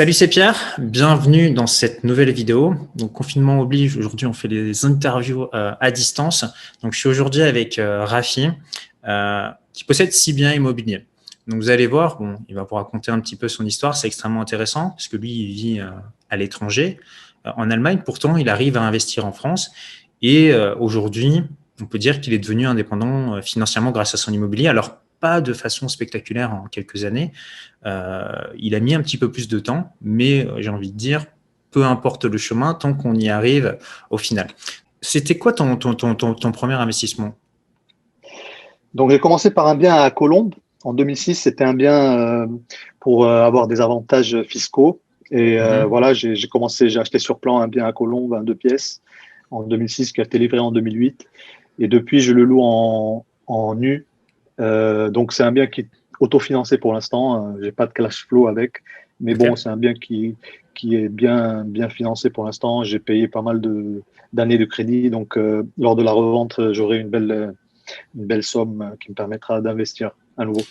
Salut, c'est Pierre. Bienvenue dans cette nouvelle vidéo. Donc, confinement oblige. Aujourd'hui, on fait des interviews euh, à distance. Donc, je suis aujourd'hui avec euh, Rafi, euh, qui possède six biens immobiliers. Donc, vous allez voir, bon, il va vous raconter un petit peu son histoire. C'est extrêmement intéressant parce que lui, il vit à l'étranger, en Allemagne. Pourtant, il arrive à investir en France. Et aujourd'hui, on peut dire qu'il est devenu indépendant financièrement grâce à son immobilier. Alors, pas de façon spectaculaire en quelques années. Euh, il a mis un petit peu plus de temps, mais euh, j'ai envie de dire, peu importe le chemin, tant qu'on y arrive au final. C'était quoi ton, ton, ton, ton, premier investissement? Donc, j'ai commencé par un bien à Colombes. En 2006, c'était un bien euh, pour avoir des avantages fiscaux. Et mhm. voilà, j'ai commencé, j'ai acheté sur plan un bien à Colombes, un deux pièces, en 2006, qui a été livré en 2008. Et depuis, je le loue en, en nu donc c'est un bien qui est autofinancé pour l'instant. Euh, j'ai pas de cash flow avec, mais bon, c'est un bien qui qui est bien bien financé pour l'instant. J'ai payé pas mal de d'années de crédit, donc euh, lors de la revente, j'aurai une belle une belle somme qui me permettra d'investir à nouveau.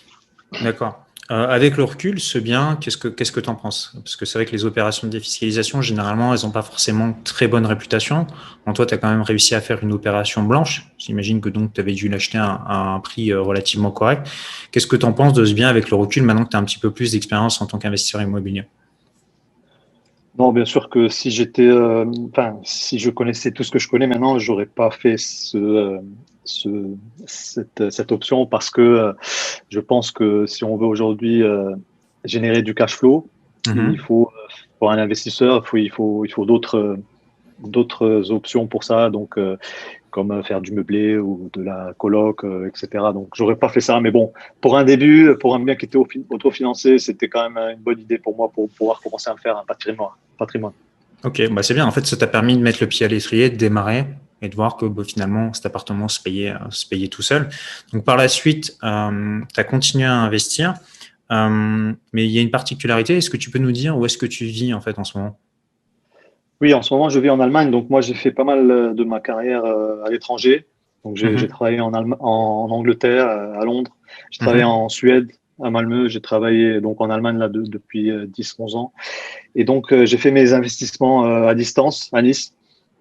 D'accord. Euh, avec le recul, ce bien, qu'est-ce que qu'est-ce que tu en penses? Parce que c'est vrai que les opérations de défiscalisation, généralement, elles n'ont pas forcément très bonne réputation. En toi, tu as quand même réussi à faire une opération blanche. J'imagine que donc tu avais dû l'acheter à, un prix euh, relativement correct. Qu'est-ce que tu en penses de ce bien avec le recul maintenant que tu as un petit peu plus d'expérience en tant qu'investisseur immobilier? Non, bien sûr que si j'étais, euh, enfin, si je connaissais tout ce que je connais maintenant, j'aurais pas fait ce, cette, option parce que euh, je pense que si on veut aujourd'hui euh, générer du cash flow, mhm. il faut, pour un investisseur, il faut, il faut, il faut d'autres, d'autres options pour ça. Donc, euh, comme faire du meublé ou de la coloc, etc. Donc, j'aurais pas fait ça. Mais bon, pour un début, pour un bien qui était autofinancé, c'était quand même une bonne idée pour moi pour pouvoir commencer à me faire un patrimoine. patrimoine. Ok, bah c'est bien. En fait, ça t'a permis de mettre le pied à l'étrier, de démarrer et de voir que bah, finalement cet appartement se payait, euh, se payait tout seul. Donc par la suite, euh, tu as continué à investir, euh, mais il y a une particularité. Est-ce que tu peux nous dire où est-ce que tu vis en fait en ce moment? Oui, en ce moment je vis en Allemagne. Donc moi j'ai fait pas mal de ma carrière à l'étranger. Donc j'ai mhm. travaillé en, en, Angleterre, à Londres. J'ai travaillé mhm. en Suède, à Malmö. J'ai travaillé donc en Allemagne là depuis 10-11 ans. Et donc j'ai fait mes investissements à distance à Nice.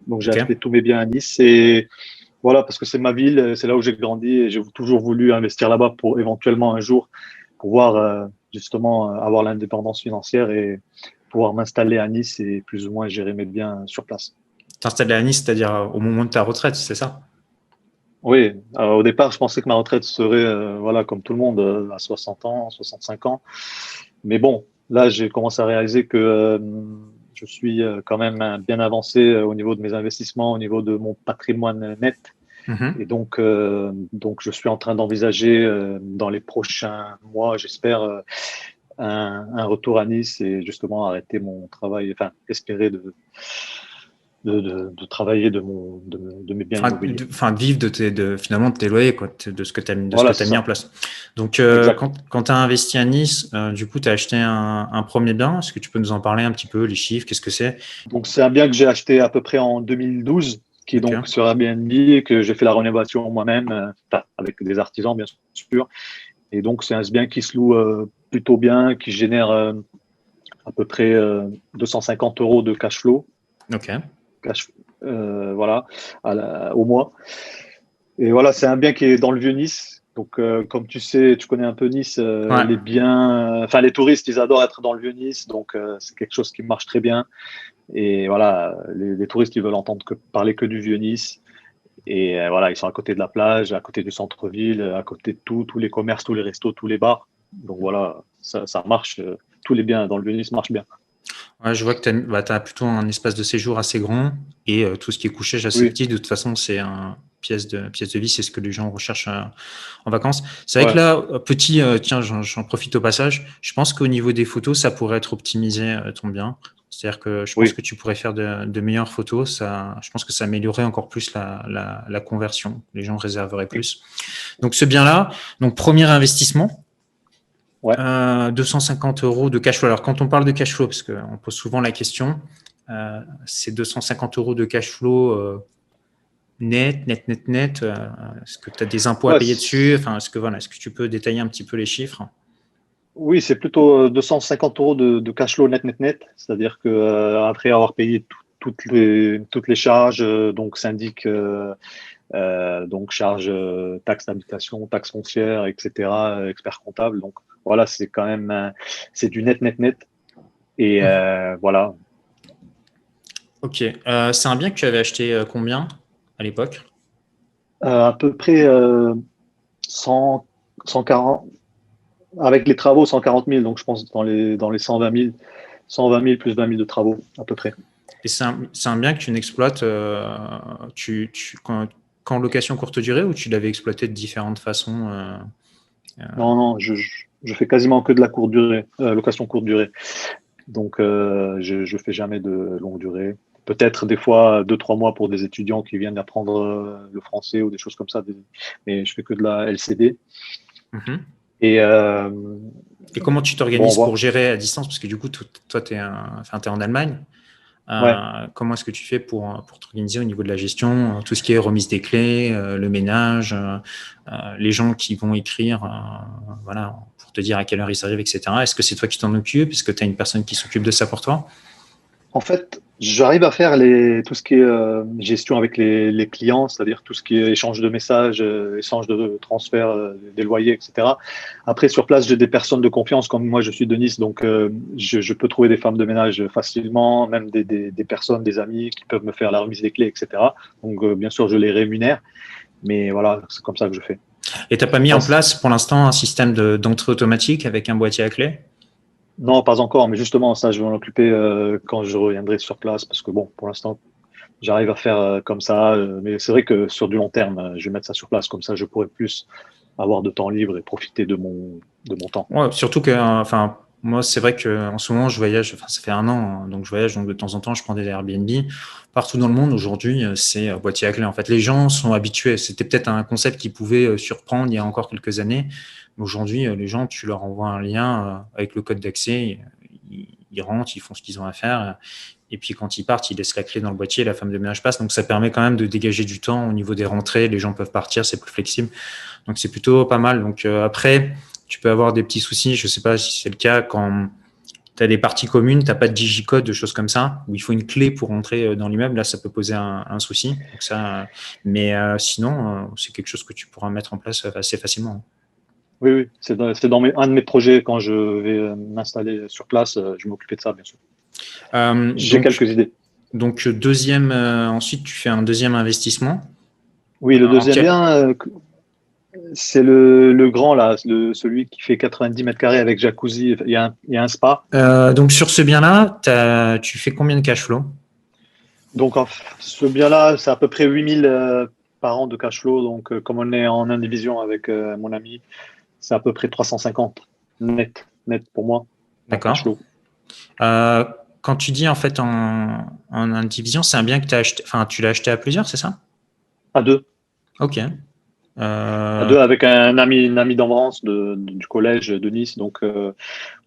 Donc j'ai acheté tous mes biens à Nice et voilà parce que c'est ma ville, c'est là où j'ai grandi et j'ai toujours voulu investir là-bas pour éventuellement un jour pouvoir euh, justement euh, avoir l'indépendance financière et pouvoir m'installer à Nice et plus ou moins gérer mes biens sur place. T'installer à Nice, c'est-à-dire euh, au moment de ta retraite, c'est ça? Oui, au départ, je pensais que ma retraite serait voilà comme tout le monde à 60 ans, 65 ans. Mais bon, là, j'ai commencé à réaliser que je suis euh, quand même euh, bien avancé euh, au niveau de mes investissements, au niveau de mon patrimoine net. Mhm. Et donc, donc, je suis en train d'envisager dans les prochains mois, j'espère, un, retour à Nice et justement arrêter mon travail, enfin, espérer de, de, travailler de, mon, de, mes biens immobiliers. Enfin, vivre de, tes, de finalement de tes loyers, quoi, de ce que tu as, mis en place. Donc, euh, quand, quand tu as investi à Nice, euh, du coup, tu as acheté un, premier bien. Est-ce que tu peux nous en parler un petit peu, les chiffres, qu'est-ce que c'est? Donc, c'est un bien que j'ai acheté à peu près en 2012, qui est donc sur Airbnb, et que j'ai fait la rénovation moi-même, euh, avec des artisans, bien sûr. Et donc, c'est un bien qui se loue plutôt bien, qui génère à peu près 250 euros de cash flow. OK. Euh, voilà, au mois. Et voilà, c'est un bien qui est dans le vieux Nice. Donc, euh, comme tu sais, tu connais un peu Nice, euh, les biens, enfin les touristes, ils adorent être dans le vieux Nice, donc c'est quelque chose qui marche très bien. Et voilà, les, touristes, ils veulent entendre que parler que du vieux Nice. Et voilà, ils sont à côté de la plage, à côté du centre-ville, à côté de tout, tous les commerces, tous les restos, tous les bars. Donc voilà, ça, ça marche. tous les biens dans le vieux Nice marchent bien je vois que tu as, bah, plutôt un espace de séjour assez grand et euh, tout ce qui est couchage assez petit. De toute façon, c'est un pièce de, pièce de vie, c'est ce que les gens recherchent euh, en vacances. C'est vrai que là, euh, petit, tiens, j'en profite au passage. Je pense qu'au niveau des photos, ça pourrait être optimisé ton bien. C'est-à-dire que je pense que tu pourrais faire de, meilleures photos. Ça, je pense que ça améliorerait encore plus la, la conversion. Les gens réserveraient plus. Donc ce bien-là, donc premier investissement, 250 euh, euros de cash flow. Alors, quand on parle de cash flow, parce qu'on pose souvent la question, euh, c'est 250 euros de cash flow euh, net, net, net, net. est-ce que tu as des impôts à payer dessus? Enfin, est-ce que, voilà, est-ce que tu peux détailler un petit peu les chiffres? Oui, c'est plutôt 250 euros de, cash flow net, net, net. C'est-à-dire que après avoir payé toutes, les, toutes les charges, donc syndic, donc charges, taxes d'habitation, taxes foncières, etc., expert comptable. Donc voilà, c'est quand même, c'est du net, net, net. Et mmh. voilà, Ok. Euh, c'est un bien que tu avais acheté euh, combien à l'époque? Euh, À peu près 100, 140. Avec les travaux, 140 000. Donc, je pense dans les, dans les 120 000. 120 000 plus 20 000 de travaux, à peu près. Et c'est un, bien que tu n'exploites tu, quand, location courte durée ou tu l'avais exploité de différentes façons Non, non, je, je, fais quasiment que de la courte durée, location courte durée. Donc, je ne fais jamais de longue durée peut-être des fois deux, trois mois pour des étudiants qui viennent apprendre euh, le français ou des choses comme ça. Mais je fais que de la LCD. Mhm. Et, euh, Et, comment tu t'organises pour gérer à distance? Parce que du coup, toi, tu es, es, en Allemagne. Euh, comment est-ce que tu fais pour, pour t'organiser au niveau de la gestion Tout ce qui est remise des clés, le ménage, les gens qui vont écrire voilà, dire à quelle heure ils arrivent, etc. Est-ce que c'est toi qui t'en occupes? Est-ce que tu as une personne qui s'occupe de ça pour toi? En fait, J'arrive à faire tout ce qui est euh, gestion avec les, clients, c'est-à-dire tout ce qui est échange de messages, euh, échange de transfert euh, des loyers, etc. Après, sur place, j'ai des personnes de confiance, comme moi, je suis de Nice, donc je, peux trouver des femmes de ménage facilement, même des, personnes, des amis qui peuvent me faire la remise des clés, etc. Donc, bien sûr, je les rémunère, mais voilà, c'est comme ça que je fais. Et tu n'as pas mis en place pour l'instant un système d'entrée automatique avec un boîtier à clés non, pas encore, mais justement, ça, je vais m'en occuper euh, quand je reviendrai sur place, parce que bon, pour l'instant, j'arrive à faire euh, comme ça, euh, mais c'est vrai que sur du long terme, je vais mettre ça sur place, comme ça, je pourrais plus avoir de temps libre et profiter de mon, de mon temps. Ouais, surtout que, enfin, moi, c'est vrai qu'en ce moment, je voyage, enfin, ça fait un an, hein, donc je voyage, donc de temps en temps, je prends des Airbnb. Partout dans le monde, aujourd'hui, c'est boîtier à clé. En fait, les gens sont habitués. C'était peut-être un concept qui pouvait surprendre il y a encore quelques années. Aujourd'hui, euh, les gens, tu leur envoies un lien euh, avec le code d'accès, ils, rentrent, ils font ce qu'ils ont à faire. Et puis quand ils partent, ils laissent la clé dans le boîtier, la femme de ménage passe. Donc ça permet quand même de dégager du temps au niveau des rentrées. Les gens peuvent partir, c'est plus flexible. Donc c'est plutôt pas mal. Donc euh, après, tu peux avoir des petits soucis. Je ne sais pas si c'est le cas quand tu as des parties communes, tu n'as pas de digicode, de choses comme ça, où il faut une clé pour rentrer dans l'immeuble. Là, ça peut poser un, souci. ça, mais sinon, c'est quelque chose que tu pourras mettre en place assez facilement. Oui, oui, c'est dans, dans un de mes projets quand je vais euh, m'installer sur place. Euh, je vais m'occuper de ça, bien sûr. Euh, J'ai quelques idées. Donc, deuxième, ensuite, tu fais un deuxième investissement. Oui, le deuxième bien, c'est le, le, grand, là, le, celui qui fait 90 mètres carrés avec jacuzzi. Il y a un, il y a un spa. donc, sur ce bien-là, tu fais combien de cash flow? Donc, ce bien-là, c'est à peu près 8000 par an de cash flow. Donc, comme on est en indivision avec mon ami, c'est à peu près 350 net, net pour moi. D'accord. Euh, quand tu dis en fait en, en indivision, c'est un bien que as acheté, enfin, tu l'as acheté à plusieurs, c'est ça? À deux. Ok. Euh, à deux avec un ami, une amie d'enfance du collège de Nice. Donc, euh,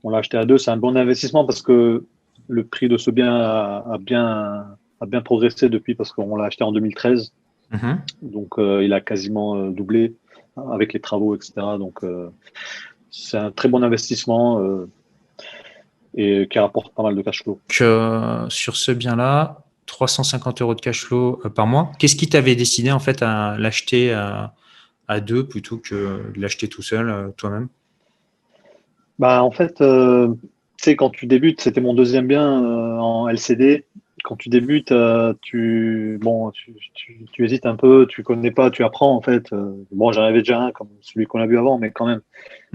on l'a acheté à deux. C'est un bon investissement parce que le prix de ce bien a, bien, a bien progressé depuis parce qu'on l'a acheté en 2013. Mhm. Donc, il a quasiment doublé avec les travaux, etc. Donc, euh, c'est un très bon investissement euh, et qui rapporte pas mal de cash flow. Euh, sur ce bien-là, 350 euros de cash flow par mois. Qu'est-ce qui t'avait décidé en fait à l'acheter à, deux plutôt que de l'acheter tout seul toi-même bah, En fait, tu sais, quand tu débutes, c'était mon deuxième bien en LCD quand tu débutes, euh, tu, bon, tu, tu, hésites un peu, tu connais pas, tu apprends en fait. Euh, bon, j'en avais déjà un comme celui qu'on a vu avant, mais quand même,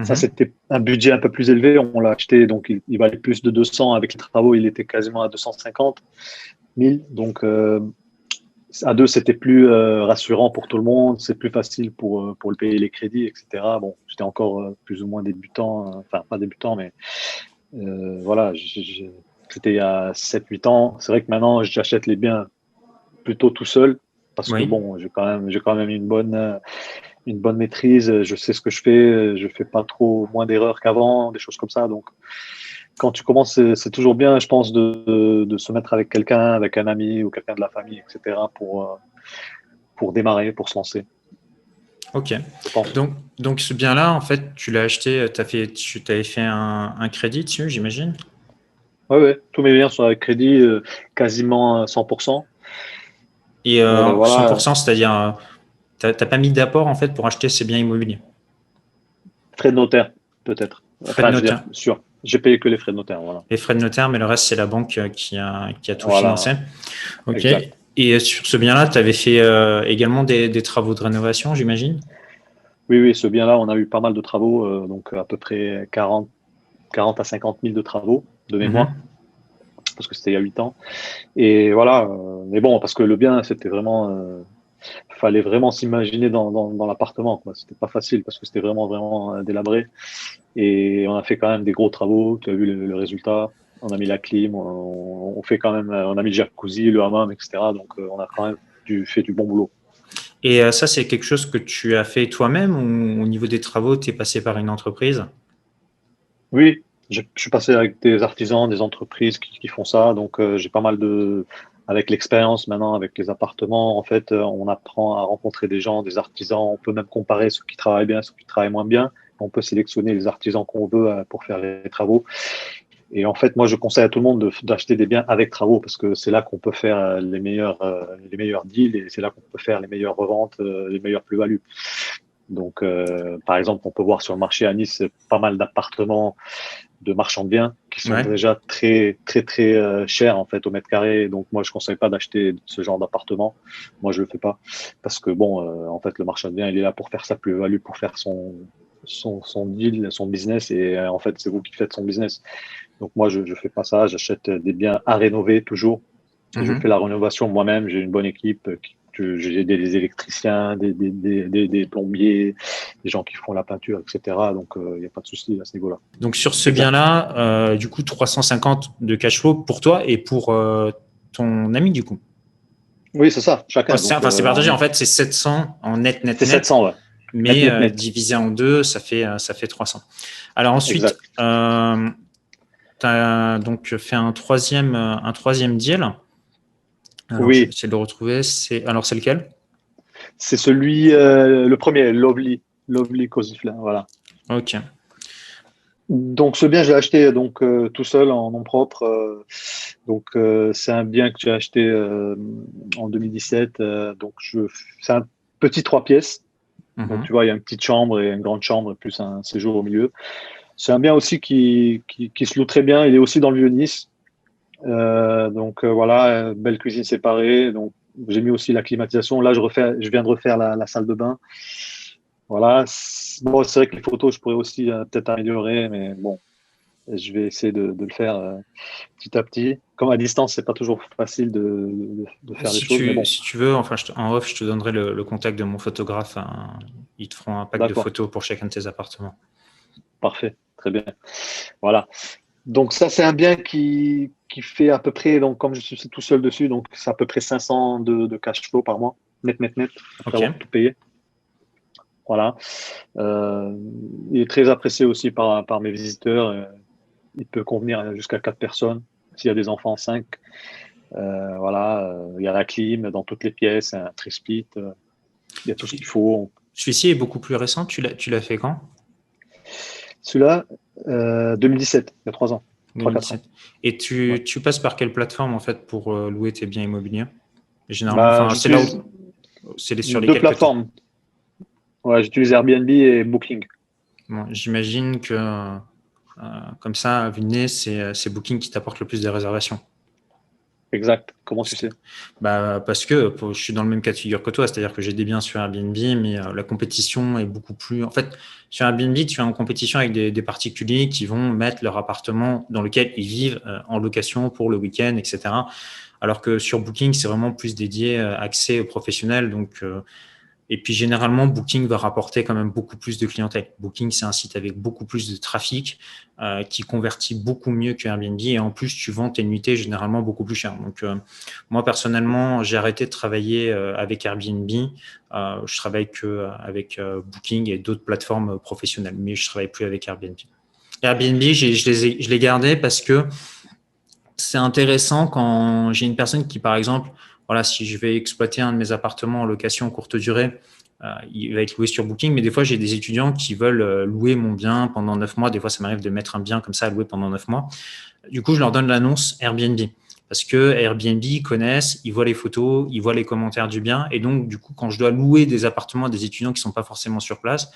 ça mhm. c'était un budget un peu plus élevé. On l'a acheté, donc il, valait plus de 200. Avec les travaux, il était quasiment à 250 000. Donc euh, à deux, c'était plus rassurant pour tout le monde. C'est plus facile pour, pour le payer les crédits, etc. Bon, j'étais encore plus ou moins débutant, enfin pas débutant, mais voilà. C'était il y a 7-8 ans. C'est vrai que maintenant, j'achète les biens plutôt tout seul parce que bon, j'ai quand même, j'ai quand même une bonne, une bonne maîtrise. Je sais ce que je fais. Je fais pas trop moins d'erreurs qu'avant, des choses comme ça. Donc, quand tu commences, c'est toujours bien, je pense, de, de se mettre avec quelqu'un, avec un ami ou quelqu'un de la famille, etc. pour, pour démarrer, pour se lancer. Ok. Donc, donc ce bien-là, en fait, tu l'as acheté, as fait, tu avais fait un, un crédit dessus, j'imagine? Oui, ouais. tous mes biens sont avec crédit, quasiment 100%. Et 100%, c'est-à-dire, tu n'as pas mis d'apport en fait pour acheter ces biens immobiliers? Frais de notaire, peut-être. Frais de notaire. sûr. J'ai payé que les frais de notaire. Voilà. Les frais de notaire, mais le reste, c'est la banque euh, qui a, qui a tout financé. Ok. Et euh, sur ce bien-là, tu avais fait euh, également des, des, travaux de rénovation, j'imagine? Oui, oui, ce bien-là, on a eu pas mal de travaux, donc à peu près 40, 40 à 50 000 de travaux de mémoire. Mhm. Parce que c'était il y a 8 ans. Et voilà, mais bon, parce que le bien, c'était vraiment fallait vraiment s'imaginer dans, dans, dans l'appartement. C'était pas facile parce que c'était vraiment, vraiment délabré. Et on a fait quand même des gros travaux. Tu as vu le, résultat. On a mis la clim, on, fait quand même, on a mis le jacuzzi, le hammam, etc. Donc, euh, on a quand même du, fait du bon boulot. Et euh, ça, c'est quelque chose que tu as fait toi-même ou au niveau des travaux, tu es passé par une entreprise? Oui, je, suis passé avec des artisans, des entreprises qui, qui font ça. Donc, j'ai pas mal de, avec l'expérience maintenant, avec les appartements, en fait, euh, on apprend à rencontrer des gens, des artisans. On peut même comparer ceux qui travaillent bien, ceux qui travaillent moins bien. On peut sélectionner les artisans qu'on veut euh, pour faire les travaux. Et en fait, moi, je conseille à tout le monde d'acheter des biens avec travaux parce que c'est là qu'on peut faire euh, les meilleurs, les meilleurs deals et c'est là qu'on peut faire les meilleures reventes, les meilleures plus-values. Donc, par exemple, on peut voir sur le marché à Nice pas mal d'appartements de marchands de biens qui sont déjà très très très euh, chers en fait au mètre carré. Donc moi je conseille pas d'acheter ce genre d'appartement. Moi je le fais pas parce que bon euh, en fait le marchand de biens il est là pour faire sa plus-value, pour faire son son, son deal, son business et euh, en fait c'est vous qui faites son business. Donc moi je je fais pas ça. J'achète des biens à rénover toujours. Je mhm. fais la rénovation moi-même. J'ai une bonne équipe qui j'ai des électriciens, des, des, des, plombiers, des gens qui font la peinture, etc. Donc, il euh, n'y a pas de souci à ce niveau-là. Donc, sur ce bien-là, euh, du coup, 350 de cash flow pour toi et pour euh, ton ami, du coup Oui, c'est ça, chacun. Enfin, c'est partagé, en fait, c'est 700 en net, net, net. C'est 700, ouais. Mais divisé en deux, ça fait, ça fait 300. Alors ensuite, tu as donc fait un troisième, un troisième deal oui. J'essaie de le retrouver. C'est... Alors, c'est lequel? C'est celui, euh, le premier, Lovely, Lovely Cosifla, voilà. Ok. Donc, ce bien, je l'ai acheté donc, euh, tout seul en nom propre. Euh, donc, c'est un bien que j'ai acheté en 2017. donc, je, c'est un petit trois pièces. Donc, mhm. tu vois, il y a une petite chambre et une grande chambre, plus un séjour au milieu. C'est un bien aussi qui, qui, qui se loue très bien. Il est aussi dans le Vieux-Nice. Euh, donc euh, voilà, belle cuisine séparée. Donc j'ai mis aussi la climatisation. Là, je refais, je viens de refaire la, salle de bain. Voilà. Bon, c'est vrai que les photos, je pourrais aussi euh, peut-être améliorer, mais bon, je vais essayer de, le faire petit à petit. Comme à distance, c'est pas toujours facile de, faire si les choses. Si tu veux, enfin, en off, je te donnerai le, contact de mon photographe. Hein. Ils te feront un pack de photos pour chacun de tes appartements. Parfait, très bien. Voilà. Donc ça, c'est un bien qui, qui fait à peu près, donc comme je suis tout seul dessus, donc c'est à peu près 500 de, de cash flow par mois, net, net, net, après avoir tout payé. Voilà. Euh, il est très apprécié aussi par, par mes visiteurs. Euh, il peut convenir jusqu'à 4 personnes. S'il y a des enfants, 5. Euh, voilà. il y a la clim dans toutes les pièces, un trisplit. il y a tout ce qu'il faut. Celui-ci est beaucoup plus récent. Tu l'as fait quand? Celui-là, 2017, il y a 3 ans. Et tu, tu, passes par quelle plateforme en fait pour euh, louer tes biens immobiliers? Généralement, bah, c'est là où c'est sur les deux plateformes. Ouais, j'utilise Airbnb et Booking. J'imagine que euh, comme ça, à vue c'est Booking qui t'apporte le plus de réservations. Exact. Comment tu sais? Bah, Parce que je suis dans le même cas de figure que toi, c'est-à-dire que j'ai des biens sur Airbnb, mais euh, la compétition est beaucoup plus. En fait, sur Airbnb, tu es en compétition avec des, particuliers qui vont mettre leur appartement dans lequel ils vivent euh, en location pour le week-end, etc. Alors que sur Booking, c'est vraiment plus dédié euh, accès aux professionnels. Donc, et puis généralement, Booking va rapporter quand même beaucoup plus de clientèle. Booking, c'est un site avec beaucoup plus de trafic euh, qui convertit beaucoup mieux que Airbnb et en plus, tu vends tes nuitées généralement beaucoup plus cher. Donc euh, moi personnellement, j'ai arrêté de travailler euh, avec Airbnb. je travaille que avec Booking et d'autres plateformes professionnelles, mais je travaille plus avec Airbnb. Airbnb, je les je l'ai gardé parce que c'est intéressant quand j'ai une personne qui, par exemple, voilà, si je vais exploiter un de mes appartements en location courte durée, euh, il va être loué sur Booking. Mais des fois, j'ai des étudiants qui veulent euh, louer mon bien pendant neuf mois. Des fois, ça m'arrive de mettre un bien comme ça à louer pendant neuf mois. Du coup, je leur donne l'annonce Airbnb. Parce que Airbnb, ils connaissent, ils voient les photos, ils voient les commentaires du bien. Et donc, du coup, quand je dois louer des appartements à des étudiants qui ne sont pas forcément sur place,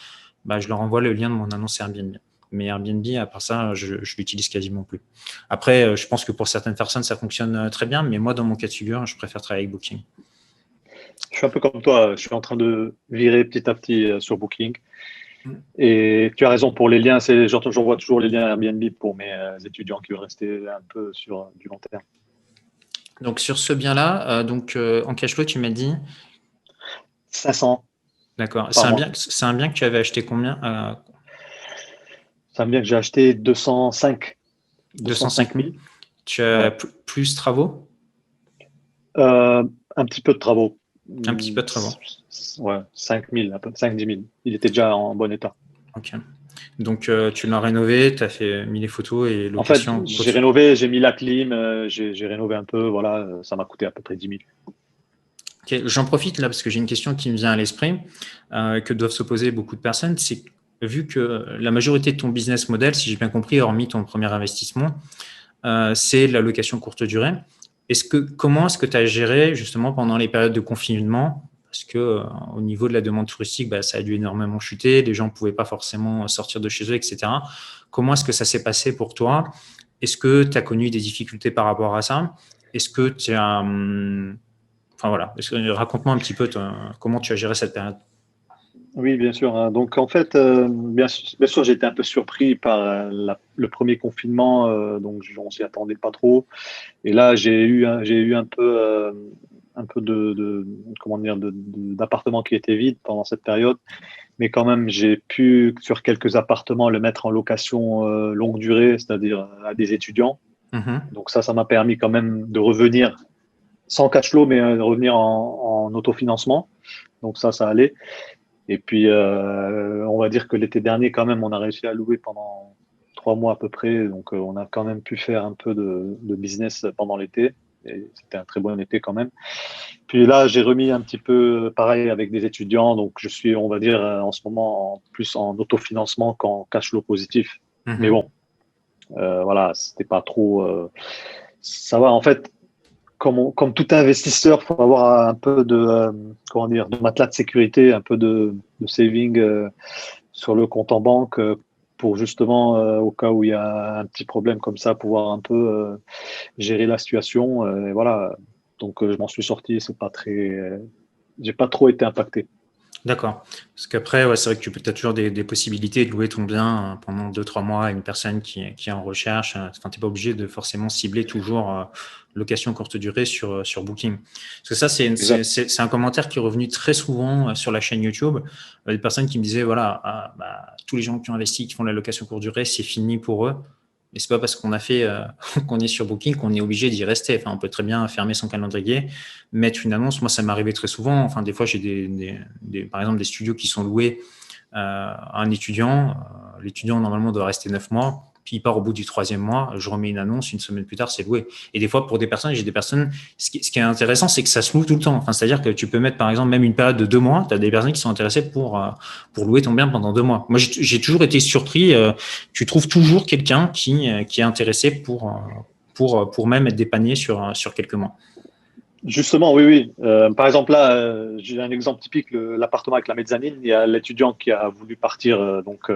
bah, je leur envoie le lien de mon annonce Airbnb. Mais Airbnb, à part ça, je, je l'utilise quasiment plus. Après, euh, je pense que pour certaines personnes, ça fonctionne euh, très bien, mais moi, dans mon cas de figure, je préfère travailler avec Booking. Je suis un peu comme toi, je suis en train de virer petit à petit euh, sur Booking. Mm. Et tu as raison pour les liens, c'est j'envoie toujours les liens Airbnb pour mes étudiants qui veulent rester un peu sur du long terme. Donc sur ce bien-là, donc en cash flow, tu m'as dit 500. D'accord. C'est un, bien, un bien que tu avais acheté combien ça me bien que j'ai acheté 205. 205 000. Tu as plus de travaux? Euh, Un petit peu de travaux. Un petit peu de travaux. Ouais, 5 000, 5 10 000. Il était déjà en bon état. Ok. Donc, euh, tu l'as rénové, tu as fait, mis les photos et location. En fait, j'ai rénové, j'ai mis la clim, euh, j'ai rénové un peu, voilà, ça m'a coûté à peu près 10 000. J'en profite là parce que j'ai une question qui me vient à l'esprit, que doivent se poser beaucoup de personnes. C'est vu que la majorité de ton business model, si j'ai bien compris, hormis ton premier investissement, euh, c'est la location courte durée. Est-ce que, comment est-ce que tu as géré justement pendant les périodes de confinement? Parce que euh, au niveau de la demande touristique, bah, ça a dû énormément chuter, les gens ne pouvaient pas forcément sortir de chez eux, etc. Comment est-ce que ça s'est passé pour toi? Est-ce que tu as connu des difficultés par rapport à ça? Est-ce que tu as... Hum, enfin voilà, raconte-moi un petit peu comment tu as géré cette période? Oui, bien sûr. Hein. Donc, en fait, euh, bien, sûr, j'ai été un peu surpris par euh, le premier confinement, euh, donc on s'y attendait pas trop. Et là, j'ai eu, j'ai eu un peu, un peu de, comment dire, d'appartements qui étaient vides pendant cette période. Mais quand même, j'ai pu, sur quelques appartements, le mettre en location longue durée, c'est-à-dire à des étudiants. Mm-hmm. Donc ça, ça m'a permis quand même de revenir sans cash flow, mais de revenir en, en autofinancement. Donc ça, ça allait. Et puis, euh, on va dire que l'été dernier, quand même, on a réussi à louer pendant trois mois à peu près. Donc, euh, on a quand même pu faire un peu de, business pendant l'été. Et c'était un très bon été quand même. Puis là, j'ai remis un petit peu pareil avec des étudiants. Donc, je suis, on va dire, euh, en ce moment, en plus en autofinancement qu'en cash flow positif. Mhm. Mais bon, euh, voilà, c'était pas trop. ça va. En fait, comme, tout investisseur, il faut avoir un peu de, euh, comment dire, de matelas de sécurité, un peu de, de saving euh, sur le compte en banque euh, pour justement, au cas où il y a un petit problème comme ça, pouvoir un peu gérer la situation. et voilà. Donc, je m'en suis sorti. C'est pas très, j'ai pas trop été impacté. D'accord. Parce qu'après, ouais, c'est vrai que tu as toujours des, possibilités de louer ton bien euh, pendant 2-3 mois à une personne qui, qui est en recherche. Euh, enfin, tu n'es pas obligé de forcément cibler toujours euh, location courte durée sur, sur Booking. Parce que ça, c'est un commentaire qui est revenu très souvent sur la chaîne YouTube. Des personnes qui me disaient, voilà, ah, bah, tous les gens qui ont investi, qui font la location courte durée, c'est fini pour eux. Mais c'est pas parce qu'on a fait, euh, qu'on est sur Booking qu'on est obligé d'y rester. Enfin, on peut très bien fermer son calendrier, mettre une annonce. Moi, ça m'est arrivé très souvent. Enfin, des fois, j'ai des, par exemple, des studios qui sont loués euh, à un étudiant. Euh, l'étudiant, normalement, doit rester neuf mois puis il part au bout du troisième mois, je remets une annonce, une semaine plus tard, c'est loué. Et des fois, pour des personnes, j'ai des personnes, ce qui, est intéressant, c'est que ça se loue tout le temps. Enfin, c'est-à-dire que tu peux mettre, par exemple, même une période de deux mois, tu as des personnes qui sont intéressées pour, euh, pour louer ton bien pendant deux mois. Moi, j'ai toujours été surpris, euh, tu trouves toujours quelqu'un qui, euh, qui est intéressé pour, pour, pour même être dépanné sur, sur quelques mois. Justement, oui, oui. Par exemple, là, j'ai un exemple typique, l'appartement avec la mezzanine. Il y a l'étudiant qui a voulu partir. Donc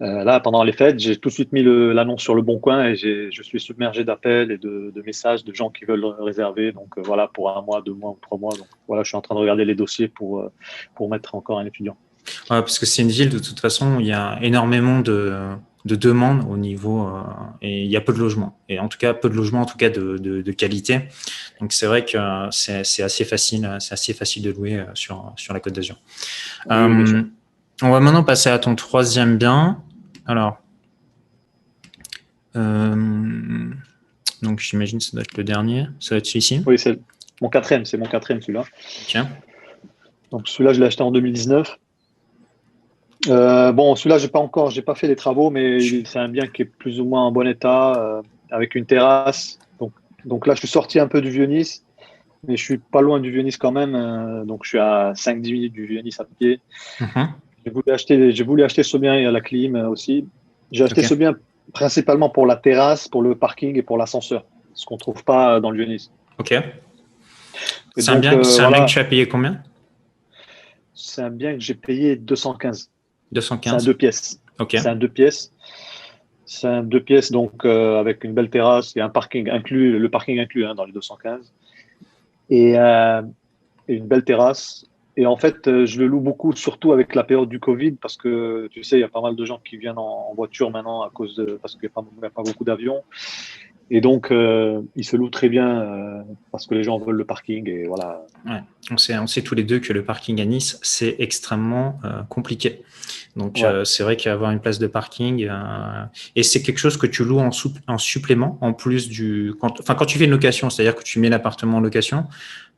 là, pendant les fêtes, j'ai tout de suite mis l'annonce sur le bon coin et je suis submergé d'appels et de, messages de gens qui veulent réserver. Donc voilà, pour un mois, deux mois ou trois mois. Donc voilà, je suis en train de regarder les dossiers pour, pour mettre encore un étudiant. parce que c'est une ville, de toute façon, où il y a énormément de de demande au niveau euh, et il y a peu de logements et en tout cas peu de logements en tout cas de, de, qualité donc c'est vrai que c'est assez facile c'est assez facile de louer euh, sur sur la Côte d'Azur euh, on va maintenant passer à ton troisième bien alors donc j'imagine que ça doit être le dernier ça va être celui-ci oui c'est mon quatrième c'est mon quatrième celui-là donc celui-là je l'ai acheté en 2019 euh, bon, celui-là, j'ai pas encore, j'ai pas fait les travaux, mais c'est un bien qui est plus ou moins en bon état, euh, avec une terrasse. Donc, donc là, je suis sorti un peu du Vieux-Nice. mais je suis pas loin du Vieux-Nice quand même. donc, je suis à 5-10 minutes du Vieux-Nice à pied. Mhm. J'ai voulu acheter, j'ai voulu acheter ce bien et à la clim aussi. J'ai acheté ce bien principalement pour la terrasse, pour le parking et pour l'ascenseur, ce qu'on trouve pas dans le Vieux-Nice. Ok. C'est un, bien, un bien que tu as payé combien? C'est un bien que j'ai payé 215. 215. C'est un deux pièces. Ok. C'est un deux pièces. C'est un deux pièces donc euh, avec une belle terrasse et un parking inclus, le parking inclus hein, dans les 215 et, euh, et, une belle terrasse. Et en fait, euh, je le loue beaucoup, surtout avec la période du Covid, parce que tu sais, il y a pas mal de gens qui viennent en, voiture maintenant à cause de parce qu'il n'y a, pas beaucoup d'avions. Et donc, euh, il se loue très bien euh, parce que les gens veulent le parking et voilà. Ouais. On, sait, on sait tous les deux que le parking à Nice, c'est extrêmement euh, compliqué. Donc, euh, c'est vrai qu'avoir une place de parking, euh, et c'est quelque chose que tu loues en, en supplément, en plus du. Quand, enfin, quand tu fais une location, c'est-à-dire que tu mets l'appartement en location,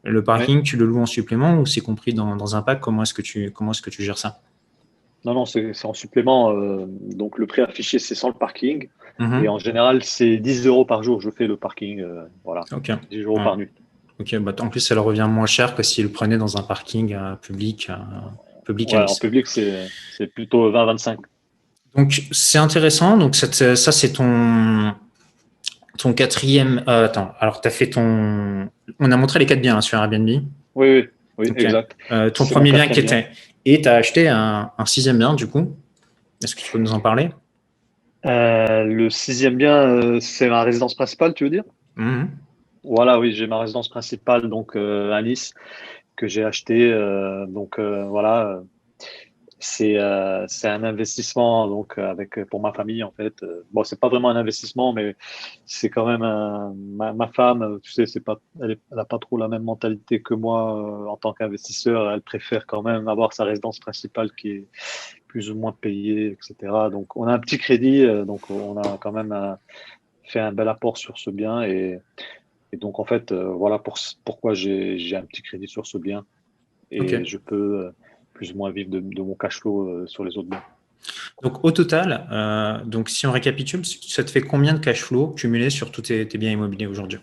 le parking, tu le loues en supplément ou c'est compris dans, dans un pack? Comment est-ce que, tu, comment est-ce que tu gères ça? Non, non, c'est en supplément. donc, le prix affiché, c'est sans le parking. Mhm. Et en général, c'est 10 euros par jour. Je fais le parking. Euh, voilà. 10 euros par nuit. Ok, bah, en plus, ça leur revient moins cher que s'ils le prenaient dans un parking euh, public. Euh, public en public, c'est plutôt 20-25. Donc, c'est intéressant. Donc, ça, c'est ton, ton quatrième. attends, alors, tu as fait ton. On a montré les quatre biens hein, sur Airbnb. Oui, oui, oui exact. ton premier bien qui était. Et tu as acheté un, un sixième bien, du coup. Est-ce que tu peux nous en parler? Euh, le sixième bien, euh, c'est ma résidence principale, tu veux dire? Mhm. Voilà, oui, j'ai ma résidence principale donc euh, à Nice que j'ai acheté. donc voilà, c'est c'est un investissement donc avec pour ma famille en fait. Bon, c'est pas vraiment un investissement, mais c'est quand même ma, ma, femme. Tu sais, c'est pas, elle, n'a pas trop la même mentalité que moi en tant qu'investisseur. Elle préfère quand même avoir sa résidence principale qui est plus ou moins payé, etc. Donc on a un petit crédit, euh, donc on a quand même euh, fait un bel apport sur ce bien et, donc en fait euh, voilà pour, pourquoi j'ai un petit crédit sur ce bien et je peux plus ou moins vivre de, mon cash flow sur les autres biens. Donc au total, donc si on récapitule, ça te fait combien de cash flow cumulé sur tous tes, biens immobiliers aujourd'hui?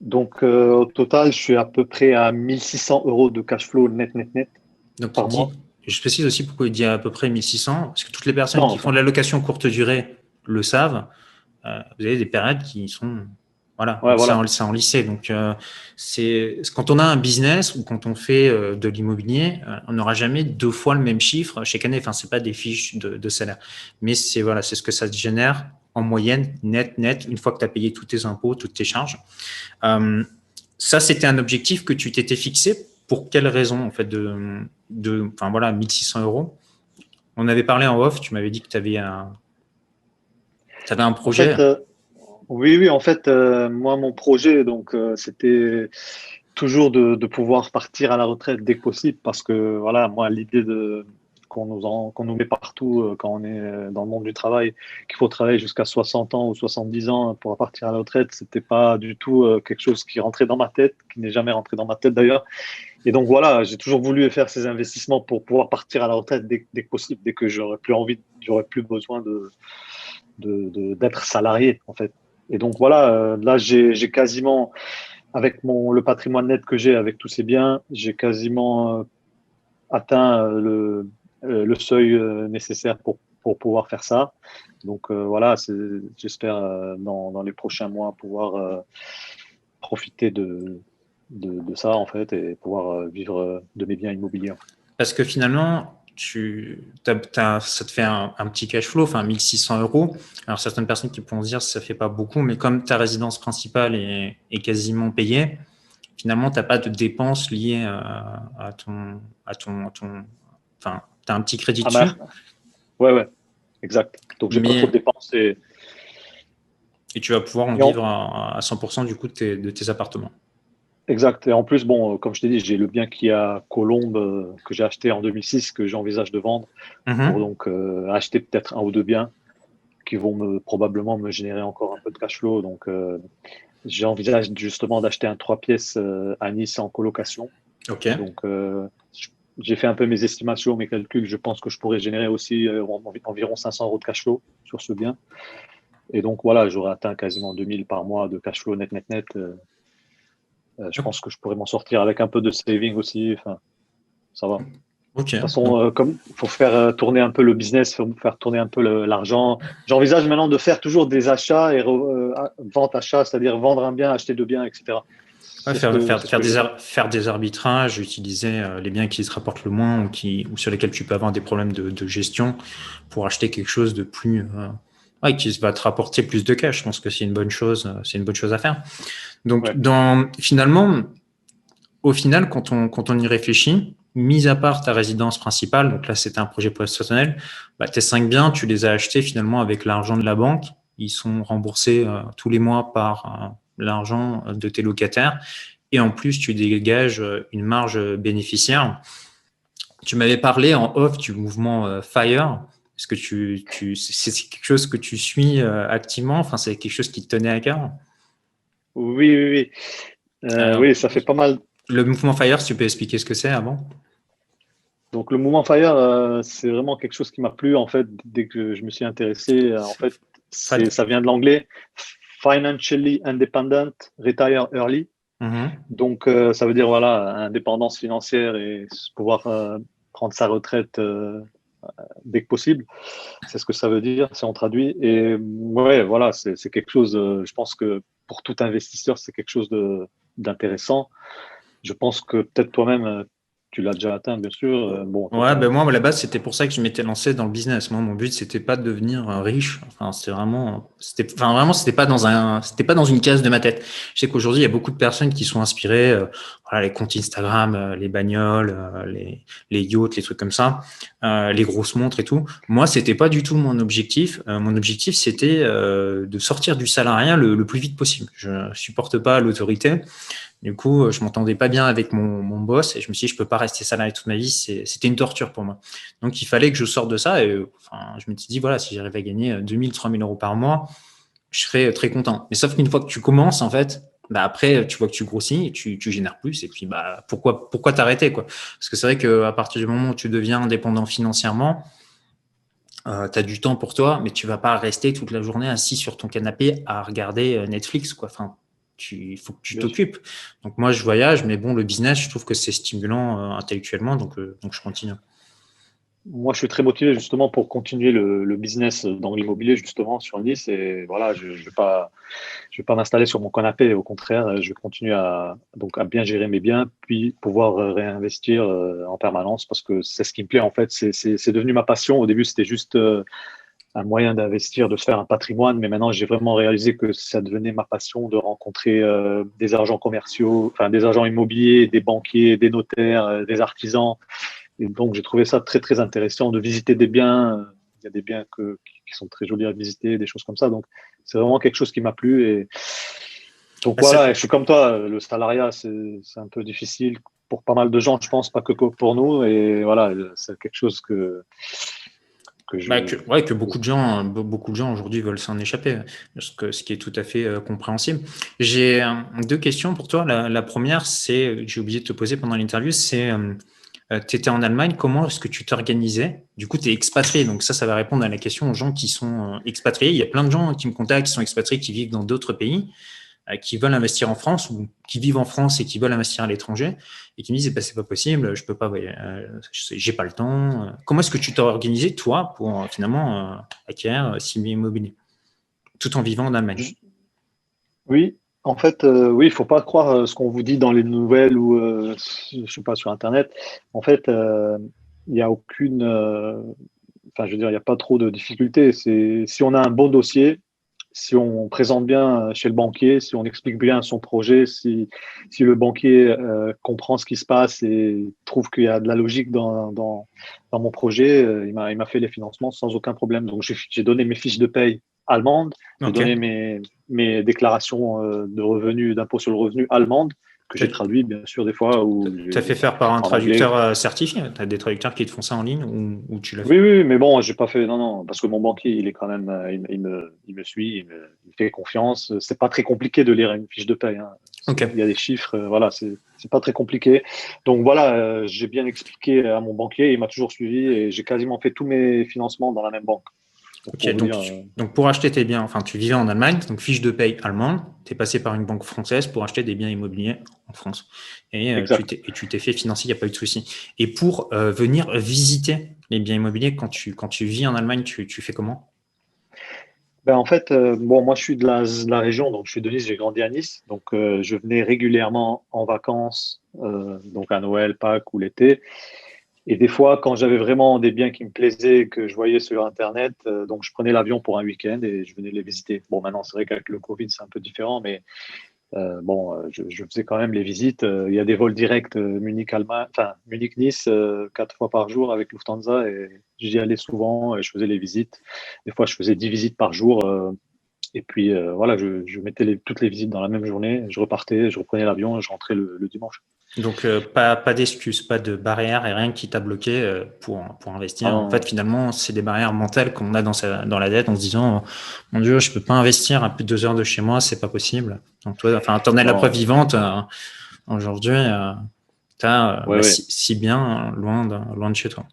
Donc au total, je suis à peu près à 1600 euros de cash flow net net net donc, par mois. Je précise aussi pourquoi il dit à peu près 1600, parce que toutes les personnes qui font de la location courte durée le savent. Euh, vous avez des périodes qui sont voilà, c'est en, lycée. Donc, euh, c'est quand on a un business ou quand on fait euh, de l'immobilier, on n'aura jamais deux fois le même chiffre chaque année. Enfin, c'est pas des fiches de, salaire, mais c'est voilà, c'est ce que ça génère en moyenne, net, net, une fois que tu as payé tous tes impôts, toutes tes charges. ça, c'était un objectif que tu t'étais fixé pour quelle raison, en fait, de, de enfin voilà, 1600 euros? On avait parlé en off, tu m'avais dit que tu avais un, avais un projet. Euh, oui, oui, en fait, euh, moi, mon projet, donc, euh, c'était toujours de, pouvoir partir à la retraite dès que possible parce que, voilà, moi, l'idée de, qu'on nous, nous met partout euh, quand on est dans le monde du travail, qu'il faut travailler jusqu'à 60 ans ou 70 ans pour partir à la retraite, c'était pas du tout quelque chose qui rentrait dans ma tête, qui n'est jamais rentré dans ma tête d'ailleurs. Et donc voilà, j'ai toujours voulu faire ces investissements pour pouvoir partir à la retraite dès, dès que possible, dès que j'aurais plus envie, j'aurais plus besoin de, d'être salarié en fait. Et donc voilà, là j'ai quasiment, avec mon, le patrimoine net que j'ai, avec tous ces biens, j'ai quasiment atteint le, euh, le seuil euh, nécessaire pour, pour pouvoir faire ça. Donc euh, voilà, j'espère dans, dans, les prochains mois pouvoir profiter de, de, ça en fait et pouvoir vivre de mes biens immobiliers. Parce que finalement, tu, ça te fait un, petit cash flow, enfin 1600 euros. Alors certaines personnes qui pourront se dire ça fait pas beaucoup, mais comme ta résidence principale est, est quasiment payée, finalement tu n'as pas de dépenses liées à, à, ton, à ton, à ton, enfin tu as un petit crédit ah dessus. Bah, ouais, ouais, exact. Donc, j'ai pas trop de dépenses. Et... et tu vas pouvoir en vivre à 100% du coup de tes, de tes, appartements. Exact. Et en plus, bon, comme je t'ai dit, j'ai le bien qui est à Colombe euh, que j'ai acheté en 2006 que j'envisage de vendre mhm. pour donc euh, acheter peut-être un ou deux biens qui vont me, probablement me générer encore un peu de cash flow. Donc, euh, j'envisage justement d'acheter un trois pièces à Nice en colocation. Ok. Donc, je j'ai fait un peu mes estimations, mes calculs. Je pense que je pourrais générer aussi euh, environ 500 euros de cash flow sur ce bien. Et donc voilà, j'aurais atteint quasiment 2000 par mois de cash flow net, net, net. Euh. je pense que je pourrais m'en sortir avec un peu de saving aussi. Enfin, ça va. De toute façon, comme faut faire tourner un peu le business, faut faire tourner un peu l'argent. J'envisage maintenant de faire toujours des achats et vente achat, c'est-à-dire vendre un bien, acheter deux biens, etc faire, des, arbitrages, utiliser euh, les biens qui se rapportent le moins ou, qui, ou sur lesquels tu peux avoir des problèmes de, gestion pour acheter quelque chose de plus, euh, qui va te rapporter plus de cash. Je pense que c'est une bonne chose, euh, c'est une bonne chose à faire. Donc, dans, finalement, au final, quand on, quand on y réfléchit, mis à part ta résidence principale, donc là c'était un projet professionnel, bah, tes cinq biens, tu les as achetés finalement avec l'argent de la banque. Ils sont remboursés tous les mois par l'argent de tes locataires et en plus tu dégages une marge bénéficiaire. Tu m'avais parlé en off du mouvement euh, FIRE. Est-ce que tu, tu c'est quelque chose que tu suis euh, activement? Enfin, c'est quelque chose qui te tenait à cœur? Oui, oui, oui. Euh, oui, ça fait pas mal. Le mouvement FIRE, tu peux expliquer ce que c'est avant? Donc le mouvement Fire, c'est vraiment quelque chose qui m'a plu en fait dès que je me suis intéressé. En fait, ça vient de l'anglais financially independent, retire early. Mm-hmm. Donc, euh, ça veut dire voilà, indépendance financière et pouvoir euh, prendre sa retraite euh, dès que possible. C'est ce que ça veut dire si on traduit. Et ouais, voilà, c'est quelque chose, je pense que pour tout investisseur, c'est quelque chose d'intéressant. Je pense que peut-être toi-même, tu l'as déjà atteint, bien sûr. Euh, bon, ouais, ben moi, à la base, c'était pour ça que je m'étais lancé dans le business. Moi, mon but, c'était pas de devenir euh, riche. Enfin, c'était vraiment, c'était, enfin, vraiment, c'était pas dans un, c'était pas dans une case de ma tête. Je sais qu'aujourd'hui, il y a beaucoup de personnes qui sont inspirées, euh, voilà, les comptes Instagram, les bagnoles, les, les yachts, les trucs comme ça, les grosses montres et tout. Moi, c'était pas du tout mon objectif. mon objectif, c'était de sortir du salariat le, le, plus vite possible. Je supporte pas l'autorité. Du coup, euh, je m'entendais pas bien avec mon, mon, boss et je me suis dit, je peux pas rester salarié toute ma vie. C'était une torture pour moi. Donc, il fallait que je sorte de ça. Et enfin, je me suis dit, voilà, si j'arrive à gagner 2000, euh, 3000 euros par mois, je serais euh, très content. Mais sauf qu'une fois que tu commences, en fait, bah après, tu vois que tu grossis tu, tu génères plus. Et puis, bah, pourquoi, pourquoi t'arrêter, quoi? Parce que c'est vrai qu'à partir du moment où tu deviens indépendant financièrement, euh, tu du temps pour toi, mais tu vas pas rester toute la journée assis sur ton canapé à regarder Netflix, quoi. Enfin, il faut que tu t'occupes. Donc moi, je voyage, mais bon, le business, je trouve que c'est stimulant euh, intellectuellement, donc, euh, donc je continue. Moi, je suis très motivé justement pour continuer le, business dans l'immobilier, justement, sur Nice. Et voilà, je ne vais pas, je vais pas m'installer sur mon canapé. Au contraire, je vais continuer à, donc, à bien gérer mes biens, puis pouvoir réinvestir euh, en permanence parce que c'est ce qui me plaît. En fait, c'est devenu ma passion. Au début, c'était juste un moyen d'investir, de se faire un patrimoine, mais maintenant j'ai vraiment réalisé que ça devenait ma passion de rencontrer euh, des agents commerciaux, enfin des agents immobiliers, des banquiers, des notaires, euh, des artisans. Et donc j'ai trouvé ça très très intéressant de visiter des biens. Il y a des biens que, qui sont très jolis à visiter, des choses comme ça. Donc c'est vraiment quelque chose qui m'a plu. Et donc bah, voilà, je suis comme toi, le salariat c'est un peu difficile pour pas mal de gens, je pense, pas que pour nous. Et voilà, c'est quelque chose que que, bah, ouais, que beaucoup de gens, beaucoup de gens aujourd'hui veulent s'en échapper, ce, que, qui est tout à fait euh, compréhensible. J'ai euh, deux questions pour toi. La, première, c'est, j'ai oublié de te poser pendant l'interview, c'est euh, tu étais en Allemagne, comment est-ce que tu t'organisais? Du coup, tu es expatrié, donc ça, ça va répondre à la question aux gens qui sont expatriés. Il y a plein de gens qui me contactent, qui sont expatriés, qui vivent dans d'autres pays. Euh, qui veulent investir en France ou qui vivent en France et qui veulent investir à l'étranger et qui me disent eh ben, c'est pas possible, je peux pas, euh, j'ai pas le temps. Comment est-ce que tu t'es organisé toi pour euh, finalement acquérir six immobilier? Tout en vivant en Allemagne Oui, en fait, oui, il faut pas croire ce qu'on vous dit dans les nouvelles ou je sais pas sur Internet. En fait, il n'y a aucune, enfin je veux dire, il n'y a pas trop de difficultés. C'est si on a un bon dossier, si on présente bien chez le banquier, si on explique bien son projet, si, si le banquier euh, comprend ce qui se passe et trouve qu'il y a de la logique dans, dans, dans mon projet, euh, il m'a fait les financements sans aucun problème. Donc j'ai donné mes fiches de paye allemandes, j'ai donné mes, mes déclarations euh, de revenus, d'impôt sur le revenu allemandes que j'ai traduit bien sûr des fois. Tu as fait faire par un traducteur euh, certifié Tu as des traducteurs qui te font ça en ligne ou, tu l'as fait? oui, oui, mais bon, j'ai pas fait. Non, non, parce que mon banquier, il est quand même. Euh, il, me, il me, suit, il me, fait confiance. C'est pas très compliqué de lire une fiche de paye. Hein. Il y a des chiffres, euh, voilà, c'est pas très compliqué. Donc voilà, j'ai bien expliqué à mon banquier, il m'a toujours suivi et j'ai quasiment fait tous mes financements dans la même banque. Donc, pour acheter tes biens, enfin tu vivais en Allemagne, donc fiche de paye allemande, tu es passé par une banque française pour acheter des biens immobiliers en France. Et, tu t'es fait financer, il n'y a pas eu de souci. Et pour venir visiter les biens immobiliers, quand tu, quand tu vis en Allemagne, tu, tu fais comment? Ben, en fait, euh, bon, moi je suis de la, de la, région, donc je suis de Nice, j'ai grandi à Nice, donc euh, je venais régulièrement en vacances, euh, donc à Noël, Pâques ou l'été. Et des fois, quand j'avais vraiment des biens qui me plaisaient, que je voyais sur Internet, donc je prenais l'avion pour un week-end et je venais les visiter. Bon, maintenant c'est vrai qu'avec le Covid c'est un peu différent, mais euh, bon, euh, je, faisais quand même les visites. Euh, il y a des vols directs Munich-Allemagne, enfin Munich-Nice, quatre fois par jour avec Lufthansa et j'y allais souvent et je faisais les visites. Des fois, je faisais dix visites par jour. et puis voilà, je, mettais toutes les visites dans la même journée. Je repartais, je reprenais l'avion je rentrais le dimanche. Donc, euh, pas, pas d'excuses, pas de barrières et rien qui t'a bloqué euh, pour, pour investir. Ah en fait, finalement, c'est des barrières mentales qu'on a dans, sa, dans la dette en se disant Mon Dieu, je peux pas investir à plus de deux heures de chez moi, c'est pas possible. Donc, toi, enfin, t'en es la preuve vivante. Euh, aujourd'hui, tu as si, bien loin de, loin de chez toi.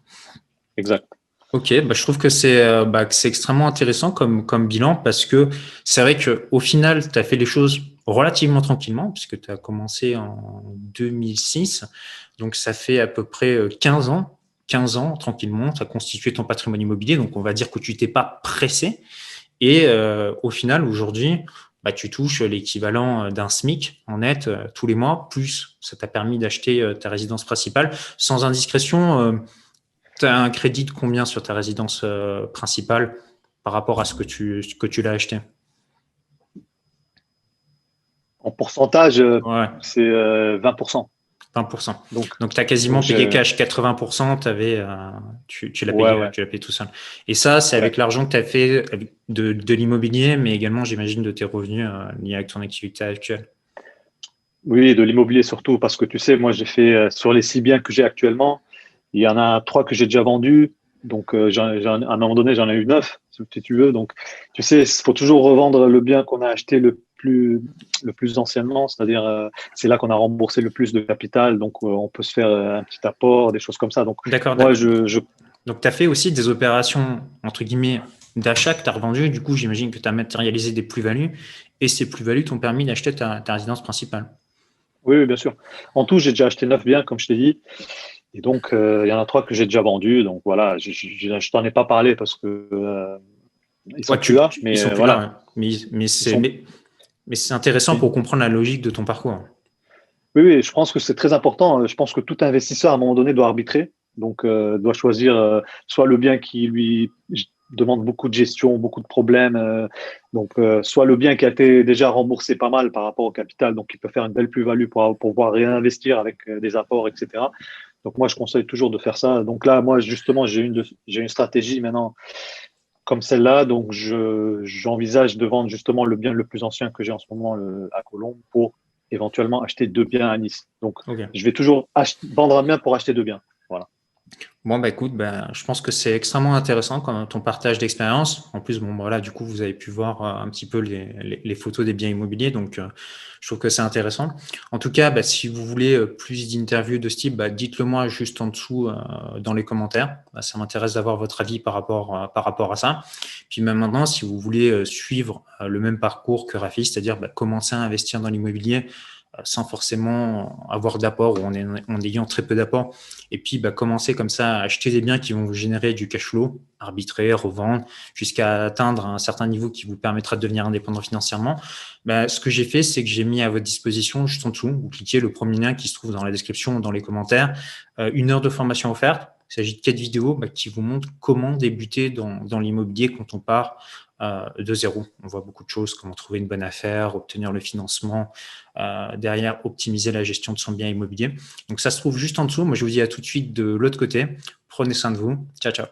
Exact. Ok, bah, je trouve que c'est bah, extrêmement intéressant comme, comme bilan parce que c'est vrai qu'au final, tu as fait les choses relativement tranquillement, puisque tu as commencé en 2006. Donc, ça fait à peu près 15 euh, ans. 15 ans, tranquillement, tu as constitué ton patrimoine immobilier. Donc, on va dire que tu t'es pas pressé. Et euh, au final, aujourd'hui, bah, tu touches l'équivalent euh, d'un SMIC en net tous les mois, plus ça t'a permis d'acheter ta résidence principale. Sans indiscrétion, tu as un crédit de combien sur ta résidence principale par rapport à ce que tu, que tu l'as acheté? En pourcentage, euh, c'est 20%. 20%. Donc, donc tu as quasiment payé euh, cash 80%, avais, euh, tu, tu l'as payé, tout seul. Et ça, c'est avec l'argent que tu as fait de, de l'immobilier, mais également, j'imagine, de tes revenus liés avec ton activité actuelle. Oui, de l'immobilier surtout, parce que tu sais, moi, j'ai fait sur les six biens que j'ai actuellement, il y en a trois que j'ai déjà vendus. Donc, à un moment donné, j'en ai eu neuf, si tu veux. Donc, tu sais, il faut toujours revendre le bien qu'on a acheté le plus, le plus anciennement, c'est-à-dire euh, c'est là qu'on a remboursé le plus de capital, donc euh, on peut se faire euh, un petit apport, des choses comme ça. Donc, D'accord. Moi, je, Donc, tu as fait aussi des opérations, entre guillemets, d'achat que tu as revendu. Du coup, j'imagine que tu as matérialisé des plus-values et ces plus-values t'ont permis d'acheter ta, résidence principale. Oui, bien sûr. En tout, j'ai déjà acheté neuf biens, comme je t'ai dit. Et donc, il y en a trois que j'ai déjà vendus. Donc voilà, je, je, t'en ai pas parlé parce que ils sont tu, là, mais voilà. Mais, mais c'est mais c'est intéressant pour comprendre la logique de ton parcours. Oui, oui, je pense que c'est très important. Je pense que tout investisseur, à un moment donné, doit arbitrer. Donc, euh, doit choisir euh, soit le bien qui lui demande beaucoup de gestion, beaucoup de problèmes. Euh, donc, soit le bien qui a été déjà remboursé pas mal par rapport au capital, donc il peut faire une belle plus-value pour, pour pouvoir réinvestir avec des apports, etc. Donc, moi, je conseille toujours de faire ça. Donc là, moi, justement, j'ai une, j'ai une stratégie maintenant comme celle-là. Donc, j'envisage de vendre justement le bien le plus ancien que j'ai en ce moment à Colombes pour éventuellement acheter deux biens à Nice. Donc, je vais toujours vendre un bien pour acheter deux biens. Bon, bah écoute, bah, je pense que c'est extrêmement intéressant comme ton partage d'expérience. En plus, bon, voilà, du coup, vous avez pu voir euh, un petit peu les, photos des biens immobiliers, donc euh, je trouve que c'est intéressant. En tout cas, bah, si vous voulez euh, plus d'interviews de ce type, bah, dites-le moi juste en dessous dans les commentaires. Bah, ça m'intéresse d'avoir votre avis par rapport, par rapport à ça. Puis même maintenant, si vous voulez suivre le même parcours que Rafi, c'est-à-dire commencer à investir dans l'immobilier, sans forcément avoir d'apport ou en, ayant très peu d'apport. Et puis, bah, commencer comme ça à acheter des biens qui vont vous générer du cash flow, arbitrer, revendre, jusqu'à atteindre un certain niveau qui vous permettra de devenir indépendant financièrement. Bah, ce que j'ai fait, c'est que j'ai mis à votre disposition, juste en dessous, vous cliquez le premier lien qui se trouve dans la description ou dans les commentaires, euh, une heure de formation offerte. Il s'agit de quatre vidéos bah, qui vous montrent comment débuter dans, l'immobilier quand on part de zéro. On voit beaucoup de choses, comment trouver une bonne affaire, obtenir le financement, euh, derrière optimiser la gestion de son bien immobilier. Donc ça se trouve juste en dessous. Moi, je vous dis à tout de suite de l'autre côté. Prenez soin de vous. Ciao, ciao.